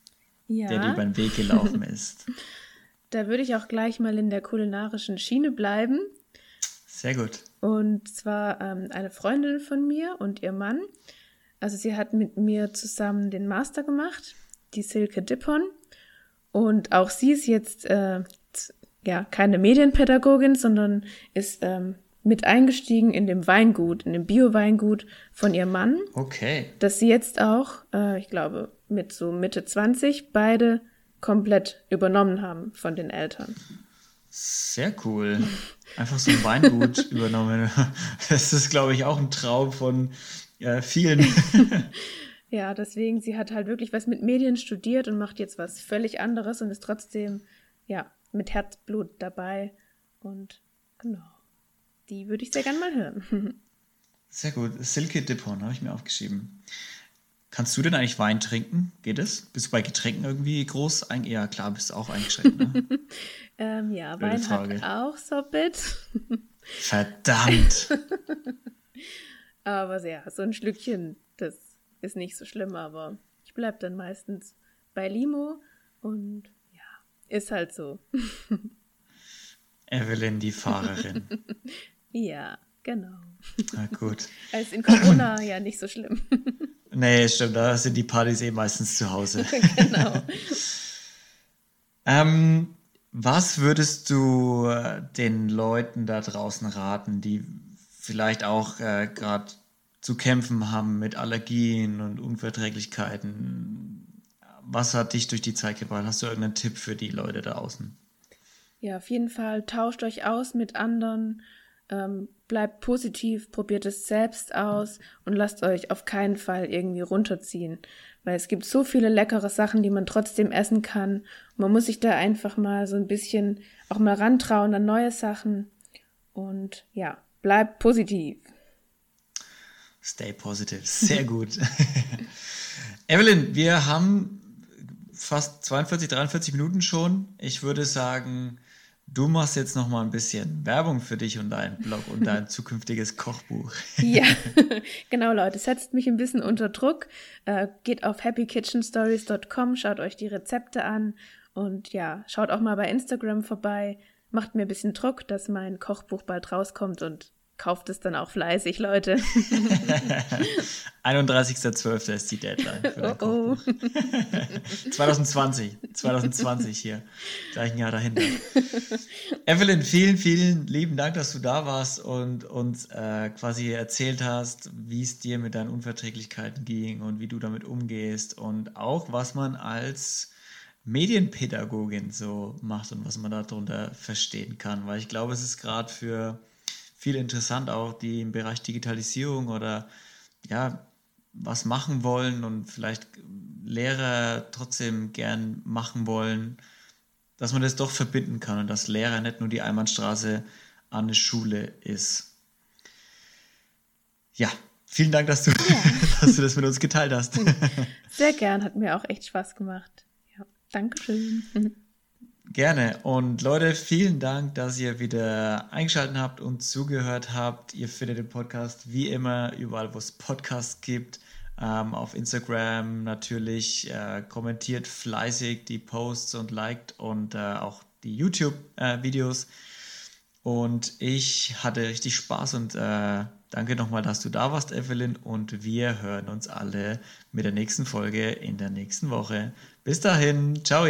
Ja. Der dir über den Weg gelaufen ist? Da würde ich auch gleich mal in der kulinarischen Schiene bleiben. Sehr gut. Und zwar ähm, eine Freundin von mir und ihr Mann. Also sie hat mit mir zusammen den Master gemacht, die Silke Dippon. Und auch sie ist jetzt äh, ja keine Medienpädagogin, sondern ist ähm, mit eingestiegen in dem Weingut, in dem Bio-Weingut von ihrem Mann. Okay. Dass sie jetzt auch, äh, ich glaube, mit so Mitte 20 beide komplett übernommen haben von den Eltern. Sehr cool. Einfach so ein Weingut übernommen. Das ist, glaube ich, auch ein Traum von äh, vielen. ja, deswegen, sie hat halt wirklich was mit Medien studiert und macht jetzt was völlig anderes und ist trotzdem, ja, mit Herzblut dabei. Und genau, die würde ich sehr gerne mal hören. Sehr gut. Silke Dippon habe ich mir aufgeschrieben. Kannst du denn eigentlich Wein trinken? Geht es? Bist du bei Getränken irgendwie groß? Ja, klar, bist du auch eingeschränkt. Ne? ähm, ja, Blöde Wein Frage. hat auch Sorbit. Verdammt. Aber ja, so ein Schlückchen, das ist nicht so schlimm, aber ich bleibe dann meistens bei Limo und ja, ist halt so. Evelyn, die Fahrerin. ja, genau. Na gut. Also in Corona ja nicht so schlimm. Nee, stimmt, da sind die Partys eh meistens zu Hause. genau. ähm, was würdest du äh, den Leuten da draußen raten, die vielleicht auch äh, gerade zu kämpfen haben mit Allergien und Unverträglichkeiten? Was hat dich durch die Zeit gebracht? Hast du irgendeinen Tipp für die Leute da außen? Ja, auf jeden Fall tauscht euch aus mit anderen ähm, bleibt positiv, probiert es selbst aus und lasst euch auf keinen Fall irgendwie runterziehen. Weil es gibt so viele leckere Sachen, die man trotzdem essen kann. Man muss sich da einfach mal so ein bisschen auch mal rantrauen an neue Sachen. Und ja, bleibt positiv. Stay positive. Sehr gut. Evelyn, wir haben fast 42, 43 Minuten schon. Ich würde sagen, Du machst jetzt noch mal ein bisschen Werbung für dich und deinen Blog und dein zukünftiges Kochbuch. ja, genau, Leute. Setzt mich ein bisschen unter Druck. Äh, geht auf happykitchenstories.com, schaut euch die Rezepte an und ja, schaut auch mal bei Instagram vorbei. Macht mir ein bisschen Druck, dass mein Kochbuch bald rauskommt und kauft es dann auch fleißig, Leute. 31.12. ist die Deadline für oh, oh. 2020, 2020 hier, gleich ein Jahr dahinter. Evelyn, vielen, vielen lieben Dank, dass du da warst und uns äh, quasi erzählt hast, wie es dir mit deinen Unverträglichkeiten ging und wie du damit umgehst und auch, was man als Medienpädagogin so macht und was man darunter verstehen kann, weil ich glaube, es ist gerade für viel interessant, auch die im Bereich Digitalisierung oder ja, was machen wollen und vielleicht Lehrer trotzdem gern machen wollen, dass man das doch verbinden kann und dass Lehrer nicht nur die Einbahnstraße an eine Schule ist. Ja, vielen Dank, dass du, ja. dass du das mit uns geteilt hast. Sehr gern, hat mir auch echt Spaß gemacht. Ja, Dankeschön. Gerne. Und Leute, vielen Dank, dass ihr wieder eingeschaltet habt und zugehört habt. Ihr findet den Podcast wie immer überall, wo es Podcasts gibt. Ähm, auf Instagram natürlich. Äh, kommentiert fleißig die Posts und liked und äh, auch die YouTube-Videos. Äh, und ich hatte richtig Spaß und äh, danke nochmal, dass du da warst, Evelyn. Und wir hören uns alle mit der nächsten Folge in der nächsten Woche. Bis dahin. Ciao.